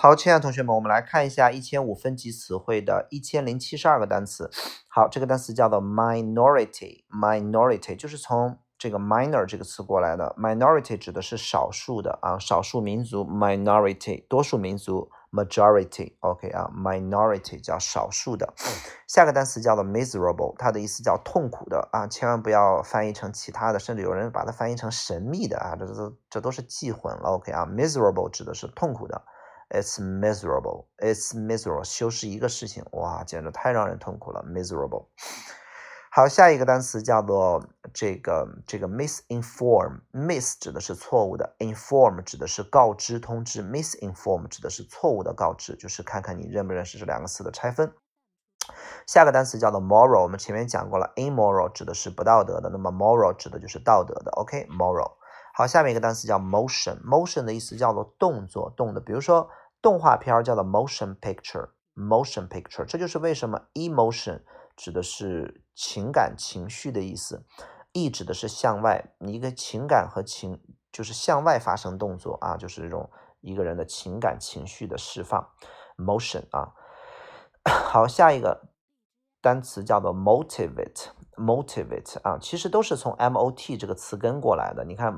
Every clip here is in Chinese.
好，亲爱的同学们，我们来看一下一千五分级词汇的一千零七十二个单词。好，这个单词叫做 minority，minority 就是从这个 minor 这个词过来的。minority 指的是少数的啊，少数民族；minority 多数民族；majority，OK 啊，minority 叫少数的。下个单词叫做 miserable，它的意思叫痛苦的啊，千万不要翻译成其他的，甚至有人把它翻译成神秘的啊，这这这都是记混了。OK 啊，miserable 指的是痛苦的。It's miserable. It's miserable. 修饰一个事情，哇，简直太让人痛苦了。Miserable. 好，下一个单词叫做这个这个 misinform。mis 指的是错误的，inform 指的是告知、通知。misinform 指的是错误的告知，就是看看你认不认识这两个词的拆分。下个单词叫做 moral。我们前面讲过了，immoral 指的是不道德的，那么 moral 指的就是道德的。OK，moral。好，下面一个单词叫 motion，motion 的意思叫做动作，动的。比如说动画片叫做 motion picture，motion picture，这就是为什么 emotion 指的是情感情绪的意思，e 指的是向外，一个情感和情就是向外发生动作啊，就是这种一个人的情感情绪的释放，motion 啊。好，下一个单词叫做 motivate。Motivate 啊，其实都是从 mot 这个词根过来的。你看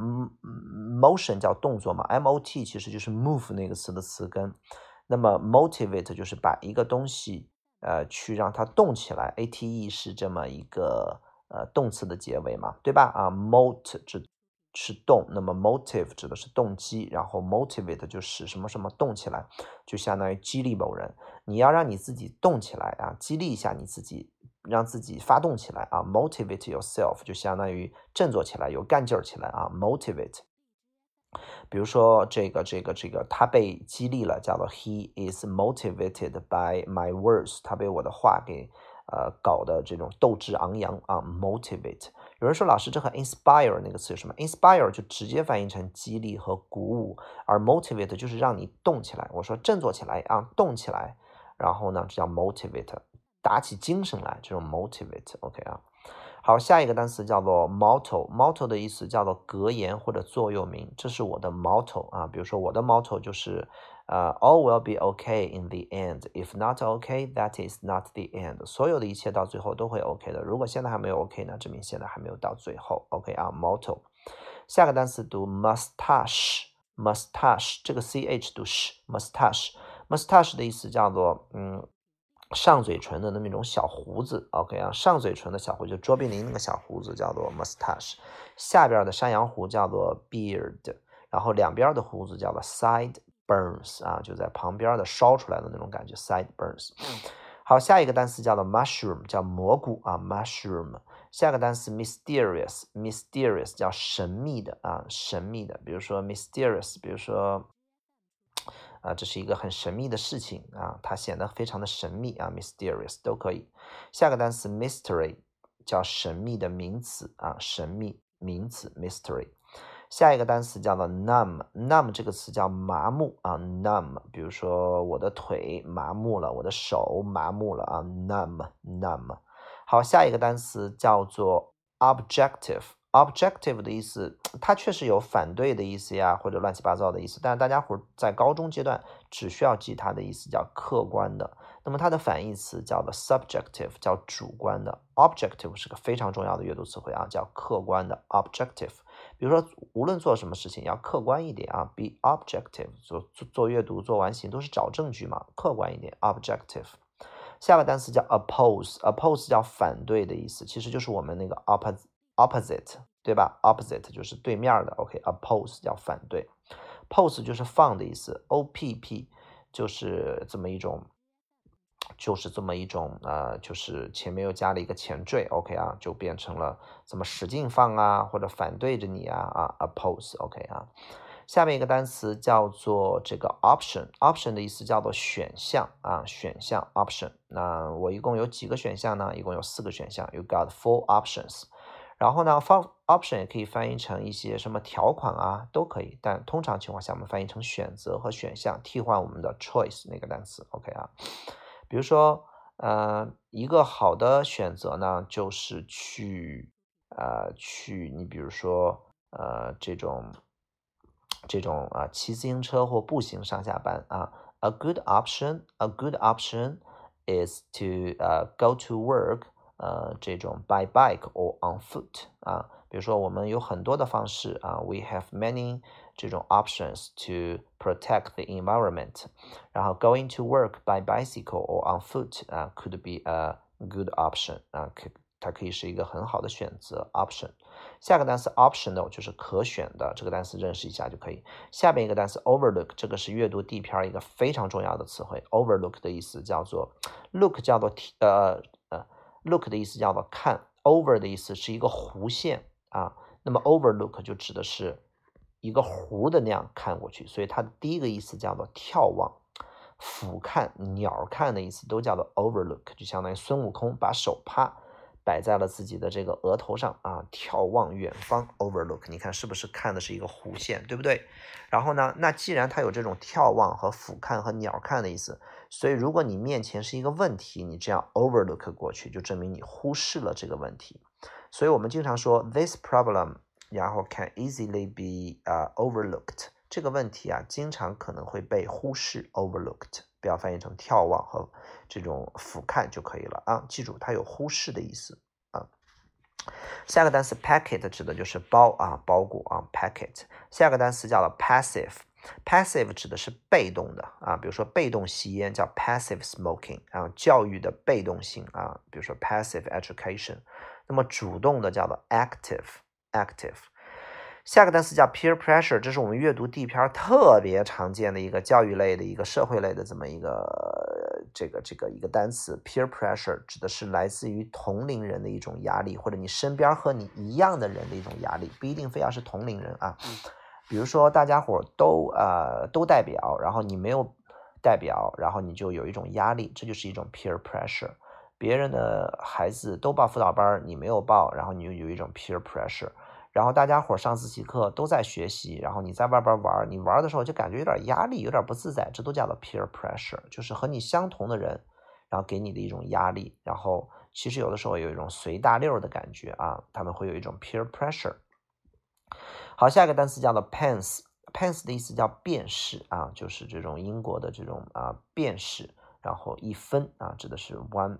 ，motion 叫动作嘛，mot 其实就是 move 那个词的词根。那么 motivate 就是把一个东西呃去让它动起来，ate 是这么一个呃动词的结尾嘛，对吧？啊，mot 指是动，那么 motive 指的是动机，然后 motivate 就使什么什么动起来，就相当于激励某人。你要让你自己动起来啊，激励一下你自己。让自己发动起来啊，motivate yourself 就相当于振作起来，有干劲儿起来啊，motivate。比如说这个这个这个，他被激励了，叫做 he is motivated by my words，他被我的话给呃搞的这种斗志昂扬啊，motivate。有人说老师这和 inspire 那个词有什么？inspire 就直接翻译成激励和鼓舞，而 motivate 就是让你动起来。我说振作起来啊，动起来，然后呢，这叫 motivate。打起精神来，这种 motivate，OK 啊。好，下一个单词叫做 motto，motto 的意思叫做格言或者座右铭。这是我的 motto 啊，比如说我的 motto 就是呃，all will be okay in the end. If not okay, that is not the end. 所有的一切到最后都会 OK 的。如果现在还没有 OK 呢，证明现在还没有到最后。OK 啊，motto。下个单词读 mustache，mustache 这个 ch 读 sh，mustache，mustache 的意思叫做嗯。上嘴唇的那么一种小胡子，OK 啊，上嘴唇的小胡子，就卓别林那个小胡子叫做 mustache，下边的山羊胡叫做 beard，然后两边的胡子叫做 side sideburns 啊，就在旁边的烧出来的那种感觉，sideburns。好，下一个单词叫做 mushroom，叫蘑菇啊，mushroom。下个单词 mysterious，mysterious 叫神秘的啊，神秘的，比如说 mysterious，比如说。啊，这是一个很神秘的事情啊，它显得非常的神秘啊，mysterious 都可以。下个单词 mystery 叫神秘的名词啊，神秘名词 mystery。下一个单词叫做 num，num 这个词叫麻木啊，num，。比如说我的腿麻木了，我的手麻木了啊，num，num。好，下一个单词叫做 objective。Objective 的意思，它确实有反对的意思呀，或者乱七八糟的意思。但是大家伙在高中阶段只需要记它的意思，叫客观的。那么它的反义词叫做 subjective，叫主观的。Objective 是个非常重要的阅读词汇啊，叫客观的 objective。比如说，无论做什么事情要客观一点啊，be objective。做做做阅读、做完形都是找证据嘛，客观一点。Objective。下个单词叫 oppose，oppose 叫反对的意思，其实就是我们那个 opposite。opposite 对吧？opposite 就是对面的。OK，oppose 叫反对，pose 就是放的意思，opp 就是这么一种，就是这么一种呃，就是前面又加了一个前缀。OK 啊，就变成了怎么使劲放啊，或者反对着你啊啊，oppose。OK 啊，下面一个单词叫做这个 option，option 的意思叫做选项啊，选项 option。那我一共有几个选项呢？一共有四个选项，You got four options。然后呢，方 option 也可以翻译成一些什么条款啊，都可以。但通常情况下，我们翻译成选择和选项，替换我们的 choice 那个单词。OK 啊，比如说，呃，一个好的选择呢，就是去，呃，去你比如说，呃，这种，这种啊，骑自行车或步行上下班啊。A good option, a good option is to 呃 go to work 呃这种 by bike or on foot 啊，比如说我们有很多的方式啊，we have many 这种 options to protect the environment。然后 going to work by bicycle or on foot 啊，could be a good option 啊，可它可以是一个很好的选择 option。下个单词 optional 就是可选的，这个单词认识一下就可以。下边一个单词 overlook，这个是阅读地片一个非常重要的词汇。overlook 的意思叫做 look 叫做呃呃 look 的意思叫做看，over 的意思是一个弧线啊，那么 overlook 就指的是一个弧的那样看过去，所以它的第一个意思叫做眺望、俯瞰、鸟看的意思都叫做 overlook，就相当于孙悟空把手帕。摆在了自己的这个额头上啊，眺望远方，overlook，你看是不是看的是一个弧线，对不对？然后呢，那既然它有这种眺望和俯瞰和鸟看的意思，所以如果你面前是一个问题，你这样 overlook 过去，就证明你忽视了这个问题。所以我们经常说 this problem，然后 can easily be 呃 overlooked，这个问题啊，经常可能会被忽视 overlooked。不要翻译成眺望和这种俯瞰就可以了啊！记住，它有忽视的意思啊。下个单词 packet 指的就是包啊，包裹啊，packet。下个单词叫做 passive Passive 指的是被动的啊，比如说被动吸烟叫 passive smoking 啊，教育的被动性啊，比如说 passive education。那么主动的叫做 active，active。下个单词叫 peer pressure，这是我们阅读地片特别常见的一个教育类的一个社会类的这么一个这个这个一个单词。peer pressure 指的是来自于同龄人的一种压力，或者你身边和你一样的人的一种压力，不一定非要是同龄人啊。比如说大家伙都呃都代表，然后你没有代表，然后你就有一种压力，这就是一种 peer pressure。别人的孩子都报辅导班，你没有报，然后你就有一种 peer pressure。然后大家伙上自习课都在学习，然后你在外边玩，你玩的时候就感觉有点压力，有点不自在，这都叫做 peer pressure，就是和你相同的人，然后给你的一种压力。然后其实有的时候有一种随大溜的感觉啊，他们会有一种 peer pressure。好，下一个单词叫做 pence，pence 的意思叫便士啊，就是这种英国的这种啊便士，然后一分啊指的是 one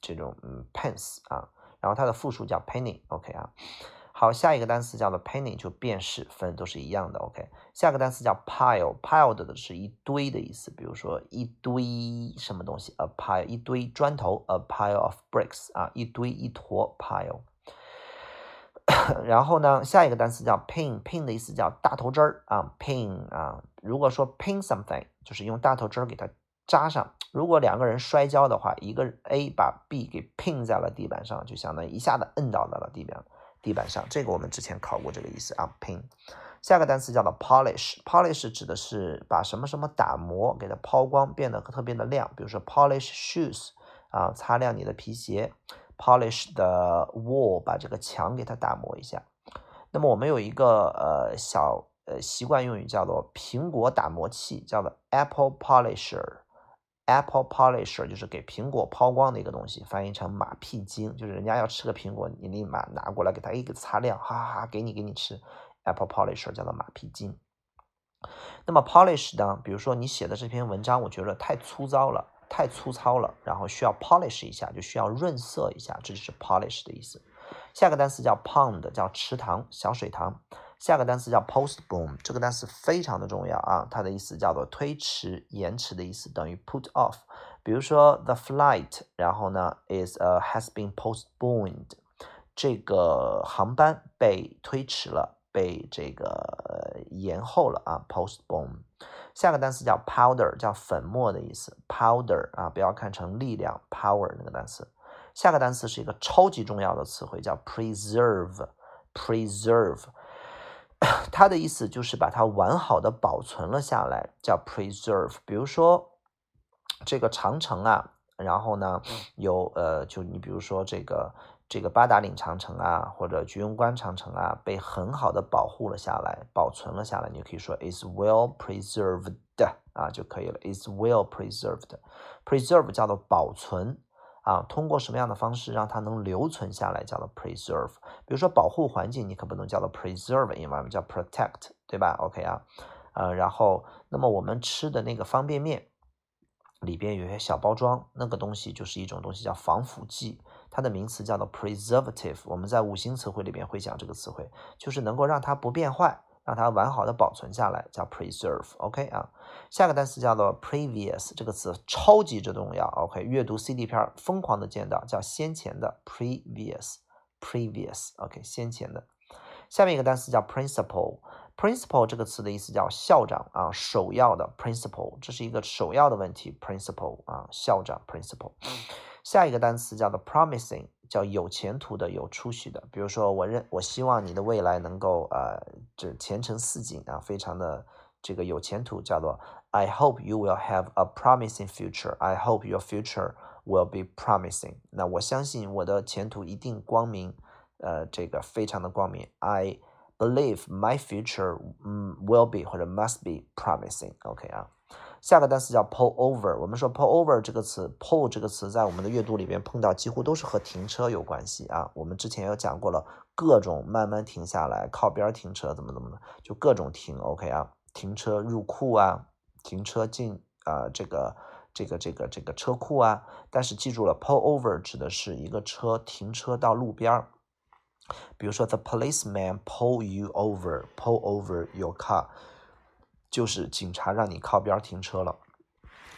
这种嗯 pence 啊，然后它的复数叫 penny，OK 啊。好，下一个单词叫做 penny，就便士分都是一样的。OK，下个单词叫 pile，piled 的是一堆的意思，比如说一堆什么东西，a pile 一堆砖头，a pile of bricks 啊，一堆一坨 pile。然后呢，下一个单词叫 pin，pin 的意思叫大头针儿啊，pin 啊，如果说 pin something，就是用大头针儿给它扎上。如果两个人摔跤的话，一个 A 把 B 给 pin 在了地板上，就相当于一下子摁倒在了地板。地板上，这个我们之前考过这个意思啊。pin，下个单词叫做 polish，polish 指的是把什么什么打磨，给它抛光，变得特别的亮。比如说 polish shoes，啊，擦亮你的皮鞋。Polish the wall，把这个墙给它打磨一下。那么我们有一个呃小呃习惯用语叫做苹果打磨器，叫做 apple polisher。Apple polisher 就是给苹果抛光的一个东西，翻译成马屁精，就是人家要吃个苹果，你立马拿过来给他一个擦亮，哈哈哈，给你给你吃。Apple polisher 叫做马屁精。那么 polish 呢？比如说你写的这篇文章，我觉得太粗糙了，太粗糙了，然后需要 polish 一下，就需要润色一下，这就是 polish 的意思。下个单词叫 pond，叫池塘、小水塘。下个单词叫 postpone，这个单词非常的重要啊，它的意思叫做推迟、延迟的意思，等于 put off。比如说 the flight，然后呢 is a has been postponed，这个航班被推迟了，被这个延后了啊，postpone。下个单词叫 powder，叫粉末的意思，powder 啊，不要看成力量 power 那个单词。下个单词是一个超级重要的词汇，叫 preserve，preserve。它的意思就是把它完好的保存了下来，叫 preserve。比如说这个长城啊，然后呢有呃，就你比如说这个这个八达岭长城啊，或者居庸关长城啊，被很好的保护了下来，保存了下来，你可以说 is well preserved 啊就可以了，is well preserved。preserve 叫做保存。啊，通过什么样的方式让它能留存下来，叫做 preserve。比如说保护环境，你可不能叫做 preserve 应该叫 protect，对吧？OK 啊，呃，然后那么我们吃的那个方便面里边有些小包装，那个东西就是一种东西叫防腐剂，它的名词叫做 preservative。我们在五星词汇里边会讲这个词汇，就是能够让它不变坏，让它完好的保存下来，叫 preserve。OK 啊，下个单词叫做 previous，这个词超级之重要。OK，阅读 CD 片疯狂的见到叫先前的 previous，previous。OK，先前的。下面一个单词叫 principal。principal 这个词的意思叫校长啊，首要的 principal，这是一个首要的问题。principal 啊，校长 principal。下一个单词叫做 promising，叫有前途的、有出息的。比如说，我认我希望你的未来能够呃，这前程似锦啊，非常的这个有前途，叫做 I hope you will have a promising future. I hope your future will be promising。那我相信我的前途一定光明。呃，这个非常的光明。I believe my future 嗯 will be 或者 must be promising。OK 啊，下个单词叫 pull over。我们说 pull over 这个词，pull 这个词在我们的阅读里边碰到几乎都是和停车有关系啊。我们之前有讲过了，各种慢慢停下来、靠边停车怎么怎么的，就各种停。OK 啊，停车入库啊，停车进啊这个这个这个这个车库啊。但是记住了，pull over 指的是一个车停车到路边儿。比如说，the policeman pull you over，pull over your car，就是警察让你靠边停车了。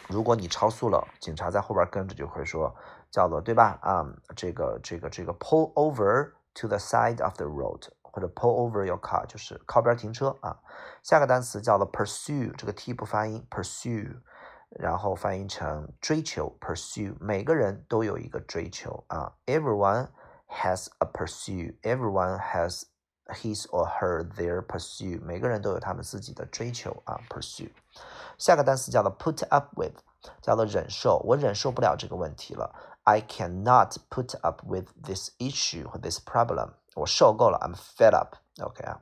如果你超速了，警察在后边跟着就会说，叫做对吧？啊，这个这个这个 pull over to the side of the road，或者 pull over your car，就是靠边停车啊。下个单词叫做 pursue，这个 t 不发音，pursue，然后翻译成追求，pursue，每个人都有一个追求啊，everyone。has a pursue，everyone has his or her their pursuit. 每个人都有他们自己的追求啊，pursuit。下个单词叫做 put up with，叫做忍受。我忍受不了这个问题了。I cannot put up with this issue 或 this problem。我受够了，I'm fed up。OK 啊。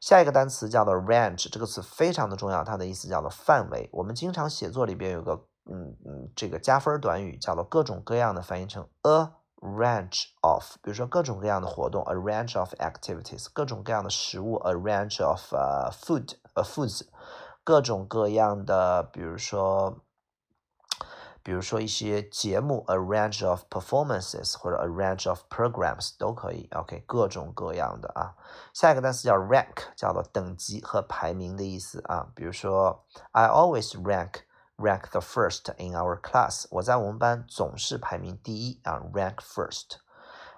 下一个单词叫做 range，这个词非常的重要，它的意思叫做范围。我们经常写作里边有个嗯嗯这个加分短语叫做各种各样的，翻译成 a range of，比如说各种各样的活动，a range of activities，各种各样的食物，a range of 呃 food，呃 foods，各种各样的，比如说，比如说一些节目，a range of performances 或者 a range of programs 都可以，OK，各种各样的啊。下一个单词叫 rank，叫做等级和排名的意思啊。比如说，I always rank。Rank the first in our class。我在我们班总是排名第一啊，rank first。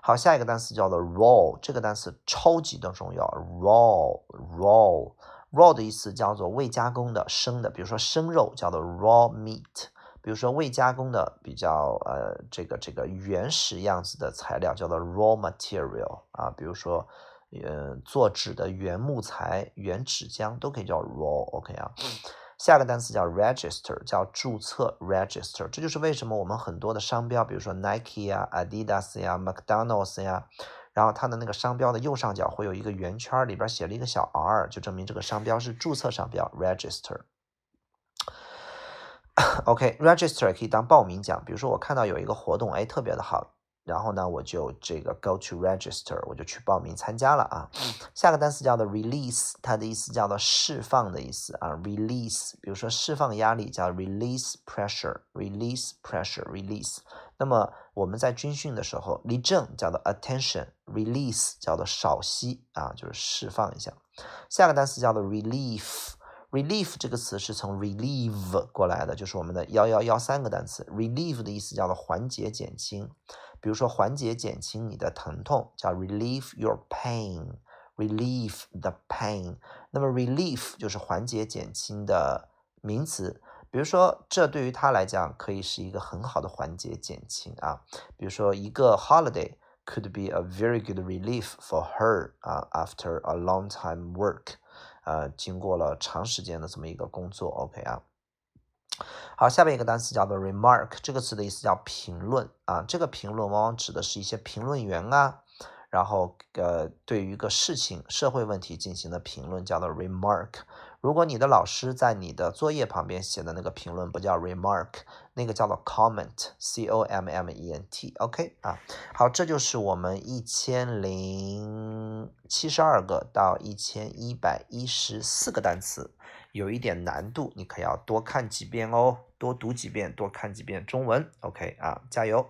好，下一个单词叫做 raw，这个单词超级的重要，raw，raw，raw 的意思叫做未加工的生的，比如说生肉叫做 raw meat，比如说未加工的比较呃这个这个原始样子的材料叫做 raw material 啊，比如说呃做纸的原木材、原纸浆都可以叫 raw，OK 啊。下个单词叫 register，叫注册 register，这就是为什么我们很多的商标，比如说 Nike 呀、Adidas 呀、McDonald's 呀，然后它的那个商标的右上角会有一个圆圈，里边写了一个小 r，就证明这个商标是注册商标 register。OK，register 可以当报名奖，比如说我看到有一个活动，哎，特别的好。然后呢，我就这个 go to register，我就去报名参加了啊。下个单词叫做 release，它的意思叫做释放的意思啊。release，比如说释放压力叫 release pressure，release pressure，release。那么我们在军训的时候，立正叫做 attention，release 叫做少息啊，就是释放一下。下个单词叫做 relief，relief 这个词是从 relieve 过来的，就是我们的幺幺幺三个单词。relieve 的意思叫做缓解、减轻。比如说缓解、减轻你的疼痛，叫 relieve your pain，relieve the pain。那么 relief 就是缓解、减轻的名词。比如说，这对于他来讲可以是一个很好的缓解、减轻啊。比如说，一个 holiday could be a very good relief for her 啊，after a long time work，呃，经过了长时间的这么一个工作，OK 啊。好，下面一个单词叫做 remark，这个词的意思叫评论啊。这个评论往往指的是一些评论员啊，然后呃，对于一个事情、社会问题进行的评论叫做 remark。如果你的老师在你的作业旁边写的那个评论不叫 remark，那个叫做 comment，c o m m e n t，OK 啊。好，这就是我们一千零七十二个到一千一百一十四个单词。有一点难度，你可要多看几遍哦，多读几遍，多看几遍中文。OK 啊，加油！